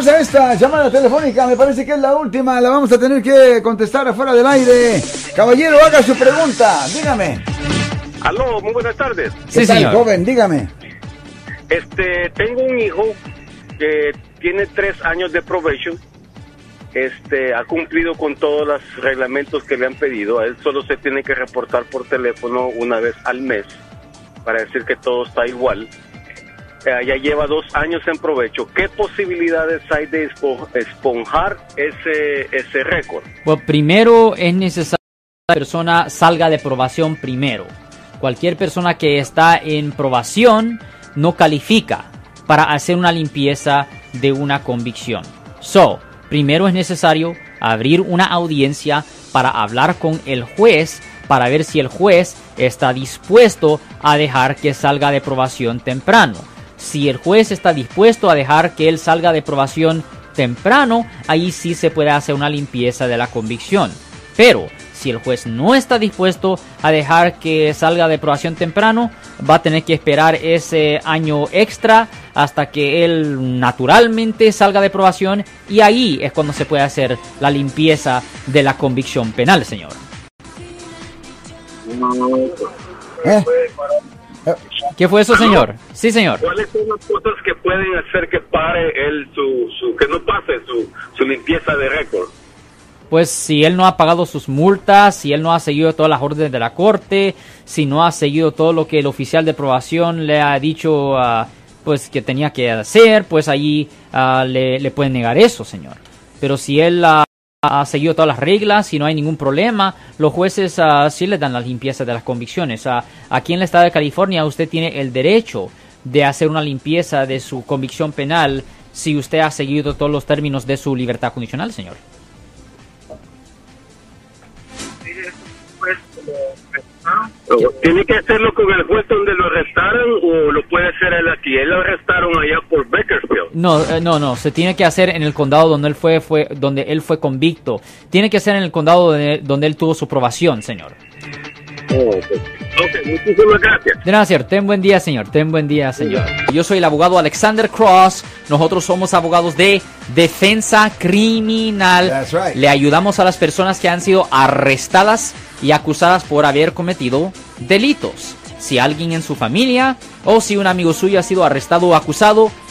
Vamos a esta llamada telefónica, me parece que es la última, la vamos a tener que contestar afuera del aire. Caballero, haga su pregunta, dígame. Aló, muy buenas tardes. ¿Qué Sí, tal, señor. joven? Dígame. Este, tengo un hijo que tiene tres años de probation. Este, ha cumplido con todos los reglamentos que le han pedido. A él solo se tiene que reportar por teléfono una vez al mes para decir que todo está igual. Eh, ya lleva dos años en provecho. ¿Qué posibilidades hay de espo- esponjar ese, ese récord? Pues primero es necesario que la persona salga de probación primero. Cualquier persona que está en probación no califica para hacer una limpieza de una convicción. So, primero es necesario abrir una audiencia para hablar con el juez para ver si el juez está dispuesto a dejar que salga de probación temprano. Si el juez está dispuesto a dejar que él salga de probación temprano, ahí sí se puede hacer una limpieza de la convicción. Pero si el juez no está dispuesto a dejar que salga de probación temprano, va a tener que esperar ese año extra hasta que él naturalmente salga de probación y ahí es cuando se puede hacer la limpieza de la convicción penal, señor. ¿Eh? ¿Qué fue eso, señor? Sí, señor. ¿Cuáles son las cosas que pueden hacer que pare él su, su que no pase su, su limpieza de récord? Pues si él no ha pagado sus multas, si él no ha seguido todas las órdenes de la corte, si no ha seguido todo lo que el oficial de aprobación le ha dicho ah, pues que tenía que hacer, pues allí ah, le, le pueden negar eso, señor. Pero si él ah, ha seguido todas las reglas y no hay ningún problema, los jueces ah, sí le dan la limpieza de las convicciones. Ah, aquí en el estado de California usted tiene el derecho de hacer una limpieza de su convicción penal si usted ha seguido todos los términos de su libertad condicional, señor. ¿Tiene que hacerlo con el juez donde lo arrestaron o lo puede hacer él aquí? Él lo arrestaron allá. No, eh, no, no, se tiene que hacer en el condado donde él fue, fue donde él fue convicto. Tiene que ser en el condado donde, donde él tuvo su probación, señor. Ok, muchísimas gracias. De nada, señor. Ten buen día, señor. Ten buen día, señor. Yo soy el abogado Alexander Cross. Nosotros somos abogados de defensa criminal. That's right. Le ayudamos a las personas que han sido arrestadas y acusadas por haber cometido delitos. Si alguien en su familia o si un amigo suyo ha sido arrestado o acusado,